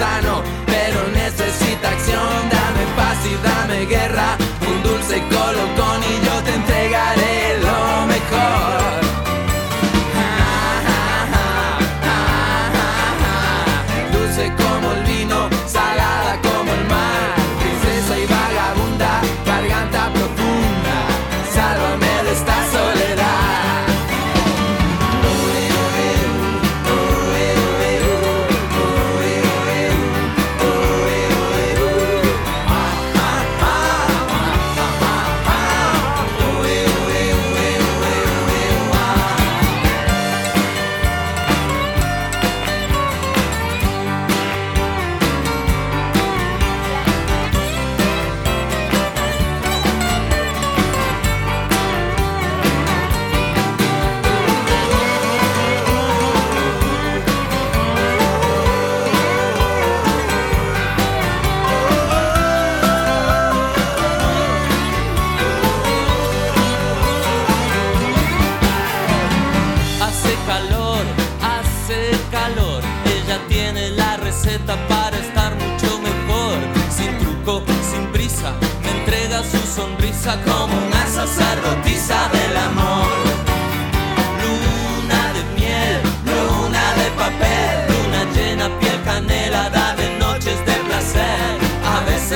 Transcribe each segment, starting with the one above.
sano.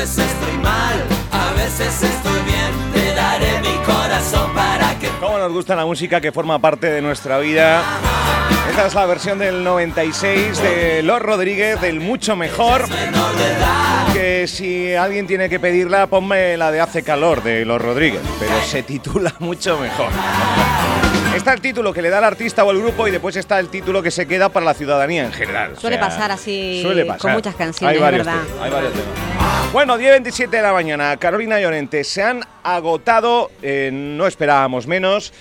Veces estoy mal, a veces estoy bien. Te daré mi corazón para que Cómo nos gusta la música que forma parte de nuestra vida. Esta es la versión del 96 de Los Rodríguez, del Mucho Mejor. Que si alguien tiene que pedirla, ponme la de Hace Calor de Los Rodríguez, pero se titula Mucho Mejor. Está el título que le da el artista o el grupo y después está el título que se queda para la ciudadanía en general. O Suele sea, pasar así suele pasar. con muchas canciones, Hay varios ¿verdad? temas, hay varios temas. Bueno, 10.27 de la mañana, Carolina Llorente, se han agotado, eh, no esperábamos menos,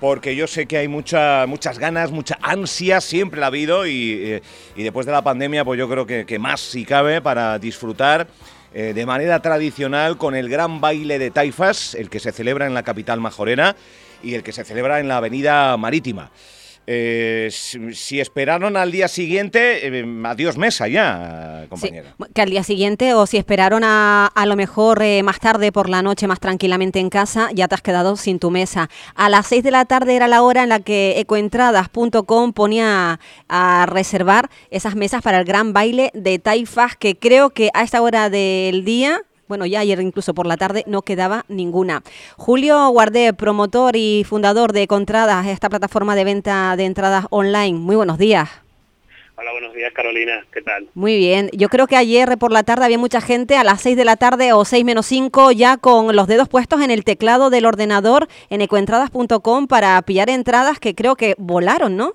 porque yo sé que hay mucha, muchas ganas, mucha ansia, siempre la ha habido, y, eh, y después de la pandemia, pues yo creo que, que más si cabe para disfrutar eh, de manera tradicional con el gran baile de taifas, el que se celebra en la capital majorera y el que se celebra en la avenida marítima. Eh, si, si esperaron al día siguiente, eh, adiós mesa ya, Sí, compañera. que al día siguiente o si esperaron a, a lo mejor eh, más tarde por la noche más tranquilamente en casa, ya te has quedado sin tu mesa. A las 6 de la tarde era la hora en la que ecoentradas.com ponía a reservar esas mesas para el gran baile de taifas que creo que a esta hora del día... Bueno, ya ayer incluso por la tarde no quedaba ninguna. Julio Guardé, promotor y fundador de Ecoentradas, esta plataforma de venta de entradas online. Muy buenos días. Hola, buenos días Carolina, ¿qué tal? Muy bien. Yo creo que ayer por la tarde había mucha gente a las 6 de la tarde o 6 menos 5 ya con los dedos puestos en el teclado del ordenador en ecoentradas.com para pillar entradas que creo que volaron, ¿no?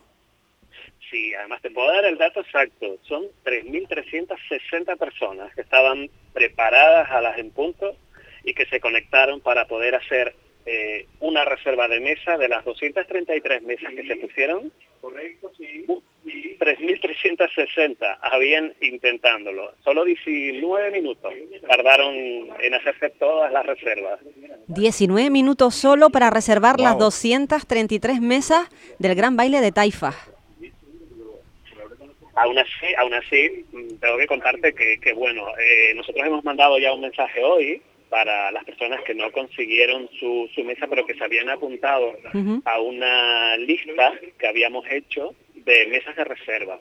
Sí, además te puedo dar el dato exacto. Son 3.360 personas que estaban preparadas a las en punto y que se conectaron para poder hacer eh, una reserva de mesa de las 233 mesas que se pusieron. Correcto, sí. 3.360 habían intentándolo. Solo 19 minutos tardaron en hacerse todas las reservas. 19 minutos solo para reservar las Wow. 233 mesas del gran baile de Taifa. Aún así, aún así, mm, tengo que contarte que, que, bueno, eh, nosotros hemos mandado ya un mensaje hoy para las personas que no consiguieron su, su mesa, pero que se habían apuntado a una lista que habíamos hecho de mesas de reserva.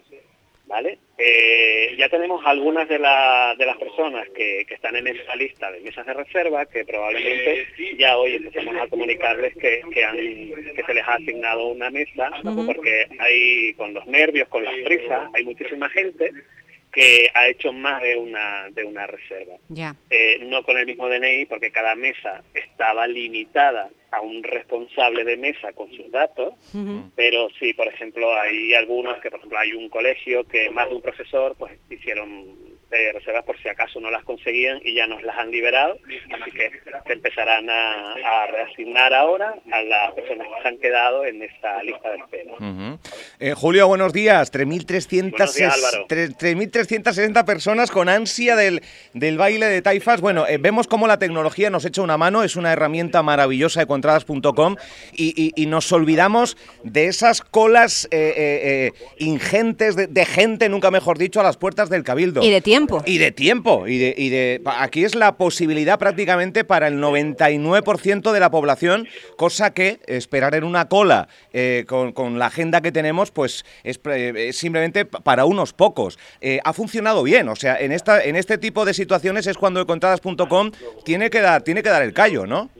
¿Vale? Eh, ya tenemos algunas de, la- de las personas que, que están en esa lista de mesas de reserva que probablemente ya hoy empecemos a comunicarles que, que, han, que se les ha asignado una mesa, porque hay con los nervios, con las prisas, hay muchísima gente que ha hecho más de una, de una reserva Ya. eh, no con el mismo DNI, porque cada mesa estaba limitada a un responsable de mesa con sus datos, Ujú. pero sí, por ejemplo, hay algunos que, por ejemplo, hay un colegio que más de un profesor, pues hicieron eh, reservas por si acaso no las conseguían y ya nos las han liberado, así que se empezarán a, a reasignar ahora a las personas que se han quedado en esta lista de espera. Ujú. Eh, Julio, buenos días. 3.360 Buenos días, Álvaro. tre- 3.360 personas con ansia del, del baile de taifas. Bueno, eh, vemos cómo la tecnología nos echa una mano, es una herramienta maravillosa de contradas.com y, y- y nos olvidamos de esas colas eh, eh, eh, ingentes de, de gente, nunca mejor dicho, a las puertas del Cabildo. Y de tiempo. Y de tiempo. Y de, y de, aquí es la posibilidad prácticamente para el 99% de la población, cosa que esperar en una cola eh, con, con, la agenda que tenemos, pues es, es simplemente para unos pocos. Eh, ha funcionado bien, o sea, en, esta, en este tipo de situaciones es cuando encontradas.com tiene que dar tiene que dar el callo, ¿no?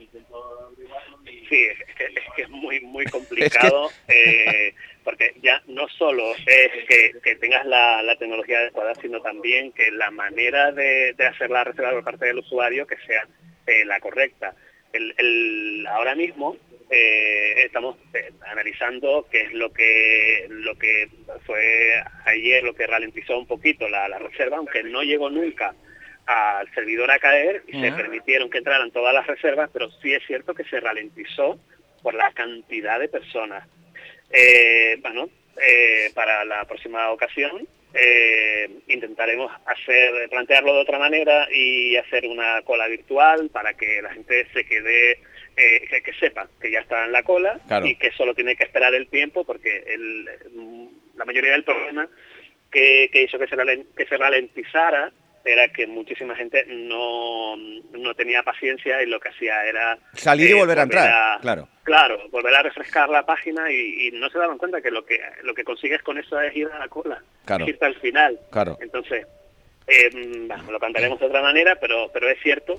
Sí, es que es, que es muy, muy complicado. eh, porque ya no solo es que, que tengas la, la, tecnología adecuada, sino también que la manera de, de, hacer la reserva por parte del usuario que sea eh, la correcta. El, el, ahora mismo eh, estamos eh, analizando qué es lo que lo que fue ayer lo que ralentizó un poquito la, la reserva, aunque no llegó nunca al servidor a caer y uh -huh. se permitieron que entraran todas las reservas, pero sí es cierto que se ralentizó por la cantidad de personas. Eh, bueno, eh, para la próxima ocasión eh, intentaremos hacer plantearlo de otra manera y hacer una cola virtual para que la gente se quede eh, que, que, sepa que ya está en la cola claro. y que solo tiene que esperar el tiempo porque el, la mayoría del problema que, que hizo que se, que se ralentizara era que muchísima gente no, no tenía paciencia y lo que hacía era... Salir y eh, volver a entrar, a, claro. Claro, volver a refrescar la página y, y, no se daban cuenta que lo que lo que consigues con eso es ir a la cola, claro. es irte al final. Claro. Entonces, eh, bueno, lo cantaremos de otra manera, pero, pero es cierto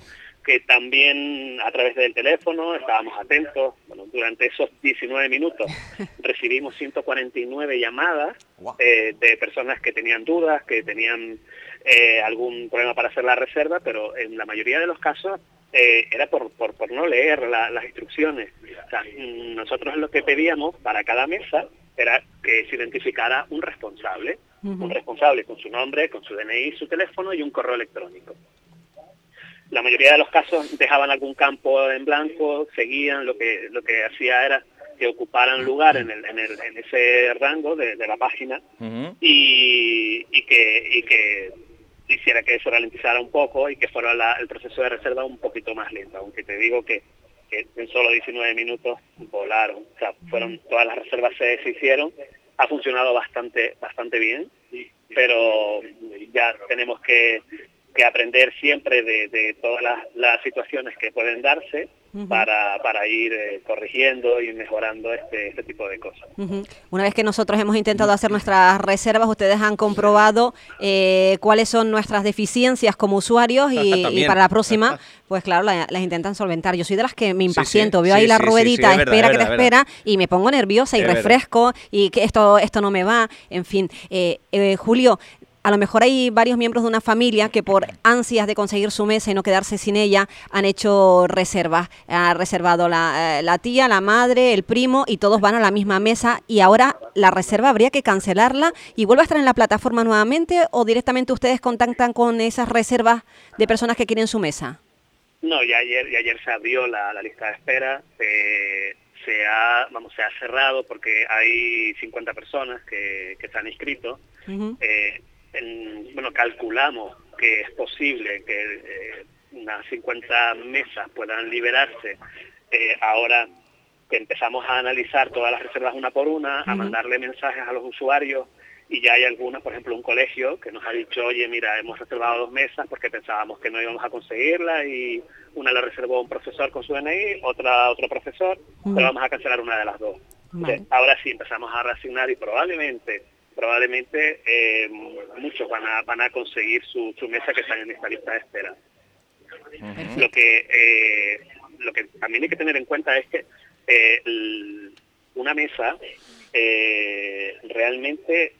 que también a través del teléfono estábamos atentos. Bueno, durante esos 19 minutos recibimos 149 llamadas eh, de personas que tenían dudas, que tenían eh, algún problema para hacer la reserva, pero en la mayoría de los casos eh, era por, por, por no leer la, las instrucciones. O sea, nosotros lo que pedíamos para cada mesa era que se identificara un responsable, uh -huh. un responsable con su nombre, con su DNI, su teléfono y un correo electrónico. La mayoría de los casos dejaban algún campo en blanco, seguían, lo que lo que hacía era que ocuparan lugar en, el, en, el, en ese rango de, de la página uh -huh. y, y, que, y que hiciera que se ralentizara un poco y que fuera la, el proceso de reserva un poquito más lento, aunque te digo que, que en solo 19 minutos volaron, o sea, fueron todas las reservas se, se hicieron, ha funcionado bastante bastante bien, pero ya tenemos que, que aprender siempre de, de todas las, las, situaciones que pueden darse uh -huh. para, para ir eh, corrigiendo y mejorando este, este tipo de cosas. Uh -huh. Una vez que nosotros hemos intentado hacer nuestras reservas, ustedes han comprobado eh, cuáles son nuestras deficiencias como usuarios y, y para la próxima, pues claro, la, las intentan solventar. Yo soy de las que me impaciento, sí, sí, veo ahí sí, la ruedita, verdad, espera verdad, que te espera y me pongo nerviosa y refresco y que esto, esto no me va, en fin. Eh, eh, Julio, a lo mejor hay varios miembros de una familia que por ansias de conseguir su mesa y no quedarse sin ella han hecho reservas. Ha reservado la, eh, la, tía, la madre, el primo y todos van a la misma mesa y ahora la reserva habría que cancelarla y vuelve a estar en la plataforma nuevamente o directamente ustedes contactan con esas reservas de personas que quieren su mesa. No, y ayer, y ayer se abrió la, la lista de espera. Eh, se ha, vamos, se ha cerrado porque hay 50 personas que, que se han inscrito. Uh -huh. eh, en, bueno, calculamos que es posible que eh, unas 50 mesas puedan liberarse eh, ahora que empezamos a analizar todas las reservas una por una, uh -huh. a mandarle mensajes a los usuarios y ya hay algunas, por ejemplo, un colegio que nos ha dicho, oye, mira, hemos reservado dos mesas porque pensábamos que no íbamos a conseguirla y una la reservó un profesor con su DNI, otra otro profesor, uh -huh. pero vamos a cancelar una de las dos. Vale. Entonces, ahora sí empezamos a reasignar y probablemente probablemente eh, muchos van a, van a conseguir su, su, mesa que están en esta lista de espera. Uh -huh. Lo que eh, lo que también hay que tener en cuenta es que eh, una mesa realmente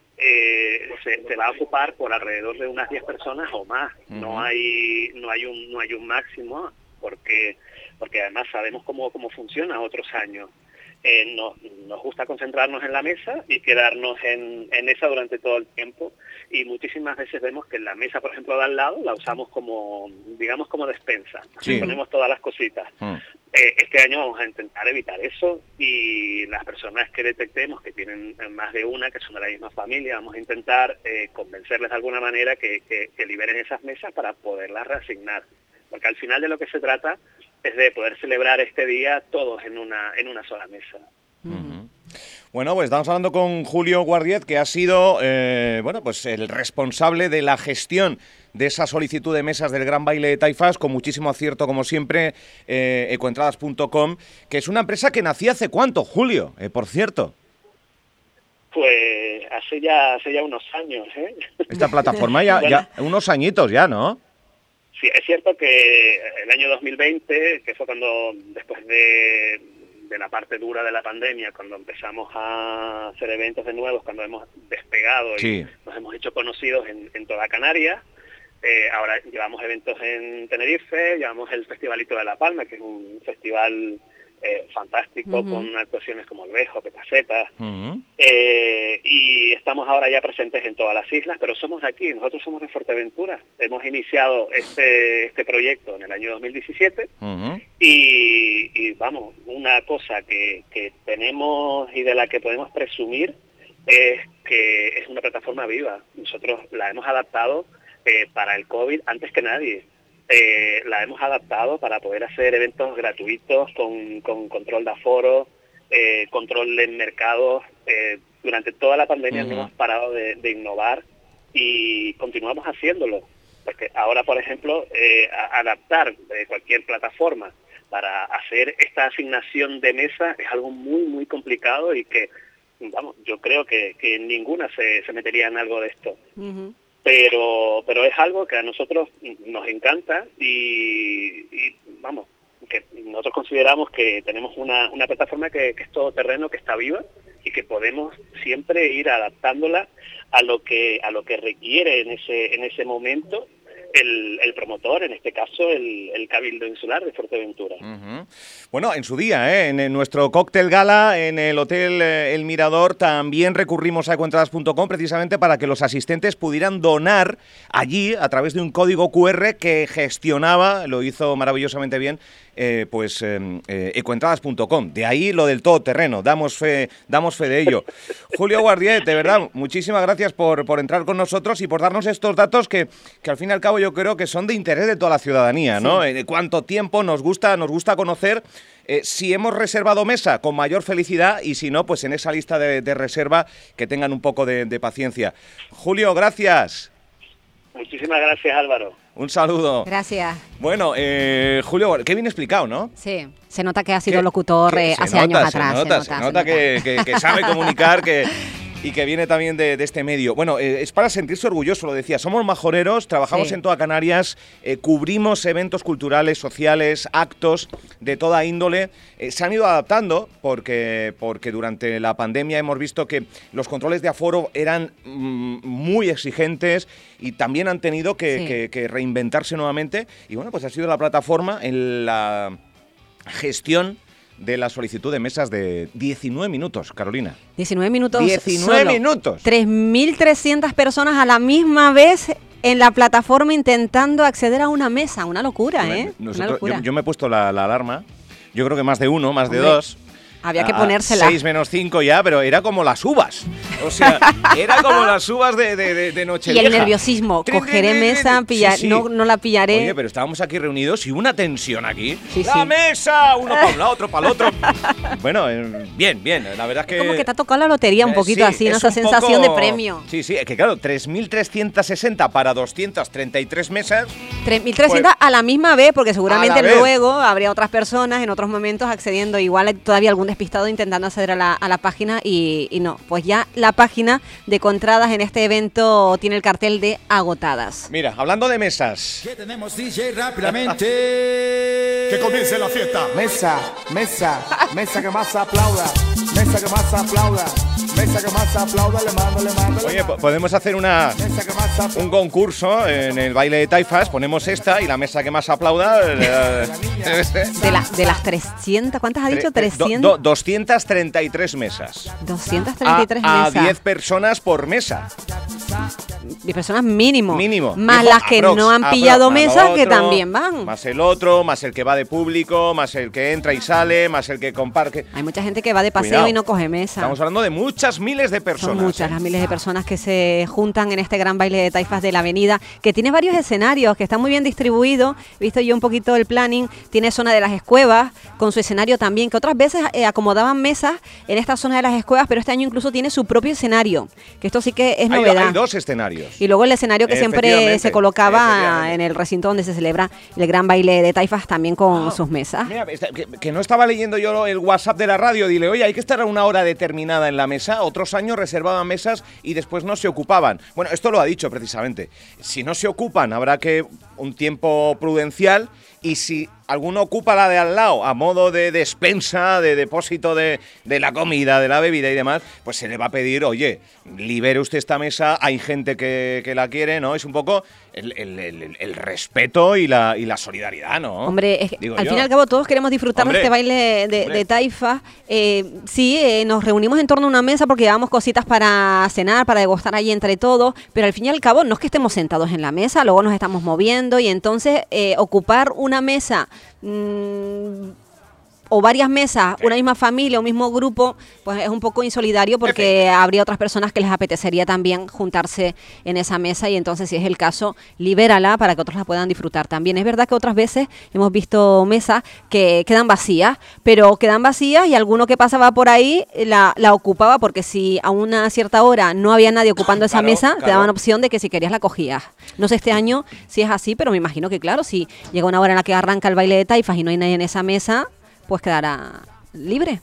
se, se, va a ocupar por alrededor de unas 10 personas o más. Uh -huh. No hay no hay un no hay un máximo porque porque además sabemos cómo cómo funciona otros años eh, nos, nos, gusta concentrarnos en la mesa y quedarnos en, en, esa durante todo el tiempo y muchísimas veces vemos que la mesa, por ejemplo, de al lado la usamos como, digamos, como despensa. Sí. Ponemos todas las cositas. Mm. Eh, este año vamos a intentar evitar eso y las personas que detectemos que tienen más de una, que son de la misma familia, vamos a intentar eh, convencerles de alguna manera que, que, que liberen esas mesas para poderlas reasignar. Porque al final de lo que se trata es de poder celebrar este día todos en una, en una sola mesa. Uh -huh. Bueno, pues estamos hablando con Julio Guardiet, que ha sido eh, bueno, pues el responsable de la gestión de esa solicitud de mesas del Gran Baile de Taifas, con muchísimo acierto, como siempre, eh, ecoentradas.com, que es una empresa que nació hace cuánto, Julio, eh, por cierto. Pues hace ya, hace ya unos años, ¿eh? Esta plataforma ya, ya unos añitos ya, ¿no? Sí, es cierto que el año 2020, que fue cuando después de, de la parte dura de la pandemia, cuando empezamos a hacer eventos de nuevos, cuando hemos despegado y nos hemos hecho conocidos en, en toda Canarias, eh, ahora llevamos eventos en Tenerife, llevamos el Festivalito de La Palma, que es un festival eh, fantástico con actuaciones como El Bejo, Petacetas, Ujú. eh, y estamos ahora ya presentes en todas las islas, pero somos aquí, nosotros somos de Fuerteventura. Hemos iniciado este, este proyecto en el año 2017 Ujú. y, y, vamos, una cosa que, que tenemos y de la que podemos presumir es que es una plataforma viva. Nosotros la hemos adaptado eh, para el COVID antes que nadie. Eh, la hemos adaptado para poder hacer eventos gratuitos con, con control de aforo, eh, control en mercados. Eh, durante toda la pandemia no hemos parado de, de innovar y continuamos haciéndolo. Porque ahora, por ejemplo, eh, adaptar eh, cualquier plataforma para hacer esta asignación de mesa es algo muy, muy complicado y que, vamos, yo creo que, que ninguna se, se metería en algo de esto. Pero pero es algo que a nosotros nos encanta y, vamos que nosotros consideramos que tenemos una, una plataforma que, que es todoterreno que está viva y que podemos siempre ir adaptándola a lo que a lo que requiere en ese en ese momento el, el promotor en este caso el, el cabildo insular de Fuerteventura Ujú. Bueno, en su día, ¿eh? en, en nuestro cóctel gala en el Hotel eh, El Mirador, también recurrimos a ecoentradas.com precisamente para que los asistentes pudieran donar allí a través de un código QR que gestionaba, lo hizo maravillosamente bien, eh, pues eh, eh, ecoentradas.com. De ahí lo del todoterreno, damos fe, damos fe de ello. Julio Guardiet, de verdad, muchísimas gracias por, por entrar con nosotros y por darnos estos datos que, que al fin y al cabo yo creo que son de interés de toda la ciudadanía, ¿no? Eh, cuánto tiempo nos gusta, nos gusta conocer eh, si hemos reservado mesa con mayor felicidad y si no, pues en esa lista de, de reserva que tengan un poco de, de paciencia. Julio, gracias. muchísimas gracias Álvaro Un saludo. Gracias. Bueno, eh, Julio, qué bien explicado, ¿no? Sí, se nota que ha sido locutor eh, hace nota, años se atrás. nota, se nota que, que- que sabe comunicar que, y que viene también de, de este medio. Bueno, eh, es para sentirse orgulloso, lo decía. Somos majoreros, trabajamos Sí. en toda Canarias, eh, cubrimos eventos culturales, sociales, actos de toda índole. Eh, se han ido adaptando porque, porque durante la pandemia hemos visto que los controles de aforo eran mm, muy exigentes y también han tenido que, Sí. que- que reinventarse nuevamente. Y bueno, pues ha sido la plataforma en la gestión de la solicitud de mesas de 19 minutos, Carolina. 19 minutos. 19 solo. minutos. 3.300 personas a la misma vez en la plataforma intentando acceder a una mesa. Una locura, ¿eh? una Nosotros- locura. yo, yo me he puesto la, la alarma. Yo creo que más de uno, más de dos. Había que A- a ponérsela. Seis menos cinco ya, pero era como las uvas. O sea, era como las uvas de, de, de, de y Nochevieja. el nerviosismo. Cogeré mesa, pillar, Sí, sí. No, no la pillaré. Oye, pero estábamos aquí reunidos y una tensión aquí. Sí, ¡La mesa! Uno para un lado, otro para el otro. bueno, eh, bien, bien. La verdad es que... Como que te ha tocado la lotería un Eh, poquito sí, así, esa sensación poco- de premio. Sí, sí, es que claro, 3.360 para 233 mesas. 3.300 Pues- a la misma vez, porque seguramente luego habría otras personas en otros momentos accediendo. Igual todavía algún despistado intentando acceder a la, a la página y, y no. Pues ya la página de Contradas en este evento tiene el cartel de agotadas. Mira, hablando de mesas. Que tenemos DJ rápidamente. Que comience la fiesta. Mesa, mesa, mesa que más aplauda, mesa que más aplauda, mesa que más aplauda, le mando, le mando, Oye, mando. podemos hacer una, Mesa que. Un concurso en el baile de taifas. Ponemos esta y la mesa que más aplauda. eh, De, la- de las 300, ¿cuántas ha dicho? tre- eh, do- 300. do- 233 mesas. 233 A, a mesas. 10 personas por mesa. 10 personas mínimo. Mínimo. Más Dijo, las que aprox, no han aprox, pillado mesas, que también van. Más el otro, más el que va de público, más el que entra y sale, más el que comparte. Hay mucha gente que va de paseo Cuidado. y no coge mesa. Estamos hablando de muchas miles de personas. Son muchas ¿eh? las miles de personas que se juntan en este gran baile de taifas de la avenida, que tiene varios escenarios, que está muy bien distribuido. He visto yo un poquito el planning. Tiene zona de las escuevas, con su escenario también, que otras veces eh, acomodaban mesas en esta zona de las escuevas, pero este año incluso tiene su propio escenario, que esto sí que es Hay, novedad. hay dos escenarios. Y luego el escenario que siempre se colocaba en el recinto donde se celebra el gran baile de taifas también con sus mesas. Mira, que no estaba leyendo yo el WhatsApp de la radio. Dile, oye, hay que estar a una hora determinada en la mesa. Otros años reservaban mesas y después no se ocupaban. Bueno, esto lo ha dicho precisamente. Si no se ocupan, habrá que un tiempo prudencial. Y si alguno ocupa la de al lado a modo de despensa, de depósito de, de la comida, de la bebida y demás, pues se le va a pedir, oye, libere usted esta mesa, hay gente que, que la quiere, ¿no? Es un poco el, el- el- el respeto y la, y la solidaridad, ¿no? Hombre, es al yo. fin y al cabo todos queremos disfrutar de este baile de, de taifa. Eh, sí, eh, nos reunimos en torno a una mesa porque llevamos cositas para cenar, para degustar allí entre todos, pero al fin y al cabo no es que estemos sentados en la mesa, luego nos estamos moviendo y entonces eh, ocupar una mesa... mm, o varias mesas, una misma familia, un mismo grupo, pues es un poco insolidario porque habría otras personas que les apetecería también juntarse en esa mesa y entonces si es el caso, libérala para que otros la puedan disfrutar también. Es verdad que otras veces hemos visto mesas que quedan vacías, pero quedan vacías y alguno que pasaba por ahí la, la ocupaba porque si a una cierta hora no había nadie ocupando esa Claro, mesa, te daban opción de que si querías la cogías. No sé este año si es así, pero me imagino que claro, si llega una hora en la que arranca el baile de taifas y no hay nadie en esa mesa, pues quedará libre.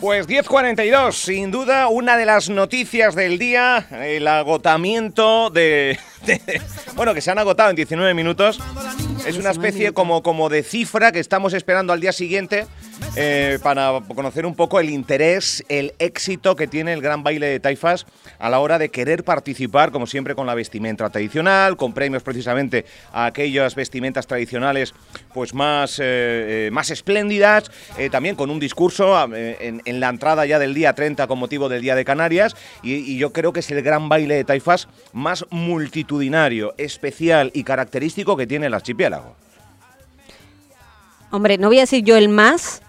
Pues 10.42, sin duda una de las noticias del día, el agotamiento de, de- Bueno, que se han agotado en 19 minutos. Es una 19 especie como, como de cifra que estamos esperando al día siguiente eh, para conocer un poco el interés, el éxito que tiene el gran baile de taifas a la hora de querer participar, como siempre, con la vestimenta tradicional, con premios precisamente a aquellas vestimentas tradicionales pues más, eh, eh, más espléndidas, eh, también con un discurso eh, en, la entrada ya del día 30 con motivo del Día de Canarias y, y yo creo que es el gran baile de taifas más multitudinario, especial y característico que tiene el archipiélago. Hombre, no voy a decir yo el más,